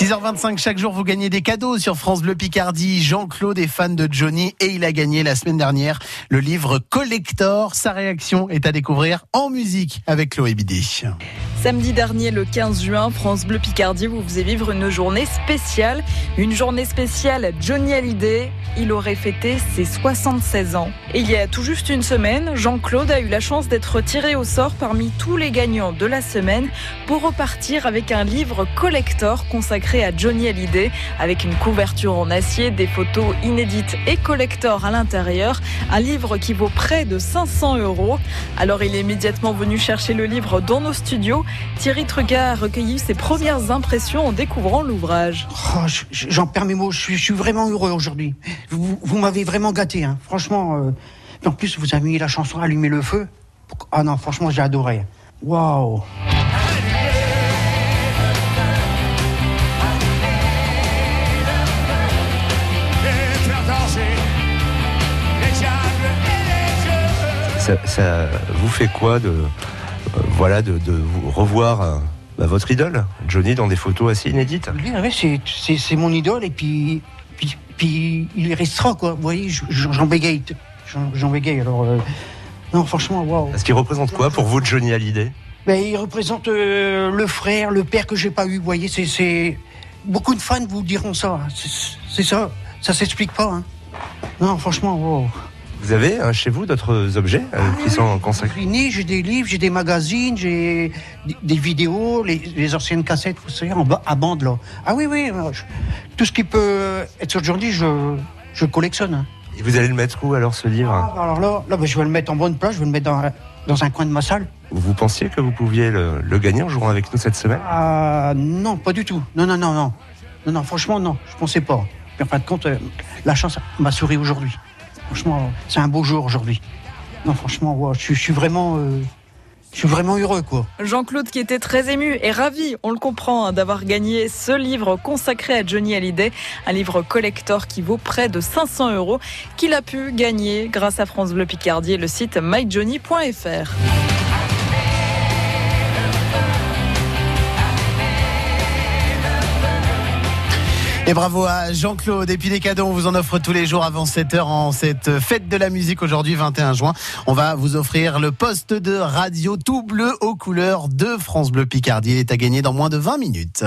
6h25, chaque jour, vous gagnez des cadeaux sur France Bleu Picardie. Jean-Claude est fan de Johnny et il a gagné la semaine dernière le livre Collector. Sa réaction est à découvrir en musique avec Chloé Bidé. Samedi dernier, le 15 juin, France Bleu Picardie vous faisait vivre une journée spéciale. Une journée spéciale Johnny Hallyday. Il aurait fêté ses 76 ans. Et il y a tout juste une semaine, Jean-Claude a eu la chance d'être tiré au sort parmi tous les gagnants de la semaine pour repartir avec un livre collector consacré à Johnny Hallyday avec une couverture en acier, des photos inédites et collector à l'intérieur. Un livre qui vaut près de 500 euros. Alors il est immédiatement venu chercher le livre dans nos studios. Thierry Truga a recueilli ses premières impressions en découvrant l'ouvrage. Oh, J'en perds mes mots, je suis, je suis vraiment heureux aujourd'hui. Vous, vous m'avez vraiment gâté, hein. franchement. Euh... En plus, vous avez mis la chanson Allumer le feu. Ah non, franchement, j'ai adoré. Waouh! Ça, ça, vous fait quoi de, voilà, de, de vous revoir euh, bah, votre idole, Johnny, dans des photos assez inédites Oui, ouais, c'est mon idole et puis, puis, puis il restera, quoi. Vous voyez, j'en bégaye. J'en bégaye, alors... Euh, non, franchement, waouh. Est-ce qu'il représente quoi pour vous, Johnny Hallyday? Ben, Il représente euh, le frère, le père que j'ai pas eu, vous voyez, c'est... Beaucoup de fans vous diront ça, c'est ça, ça s'explique pas. Hein. Non, franchement, wow. Vous avez hein, chez vous d'autres objets euh, Ah, qui oui, sont consacrés J'ai des livres, j'ai des magazines, j'ai des, vidéos, les, les anciennes cassettes, vous savez, en bas, à bande là. Ah oui, oui, je- tout ce qui peut être sur Jordi, je, je collectionne. hein. Et vous allez le mettre où alors ce livre? Ah, alors là, là ben, je vais le mettre en bonne place, je vais le mettre dans, dans un coin de ma salle. Vous pensiez que vous pouviez le, le gagner en jouant avec nous cette semaine? Ah non, pas du tout. Non, non, non, non. Non, non, franchement, non, je pensais pas. Mais en fin de compte, euh, la chance m'a souri aujourd'hui. Franchement, c'est un beau jour aujourd'hui. Non, franchement, ouais, je, suis- je suis vraiment, euh, je suis vraiment heureux, quoi. Jean-Claude qui était très ému et ravi, on le comprend, hein, d'avoir gagné ce livre consacré à Johnny Hallyday, un livre collector qui vaut près de 500 euros, qu'il a pu gagner grâce à France Bleu Picardie et le site myjohnny.fr. Et bravo à Jean-Claude. Et puis des cadeaux, on vous en offre tous les jours avant 7h en cette fête de la musique aujourd'hui, 21 juin. On va vous offrir le poste de radio tout bleu aux couleurs de France Bleu Picardie. Il est à gagner dans moins de 20 minutes.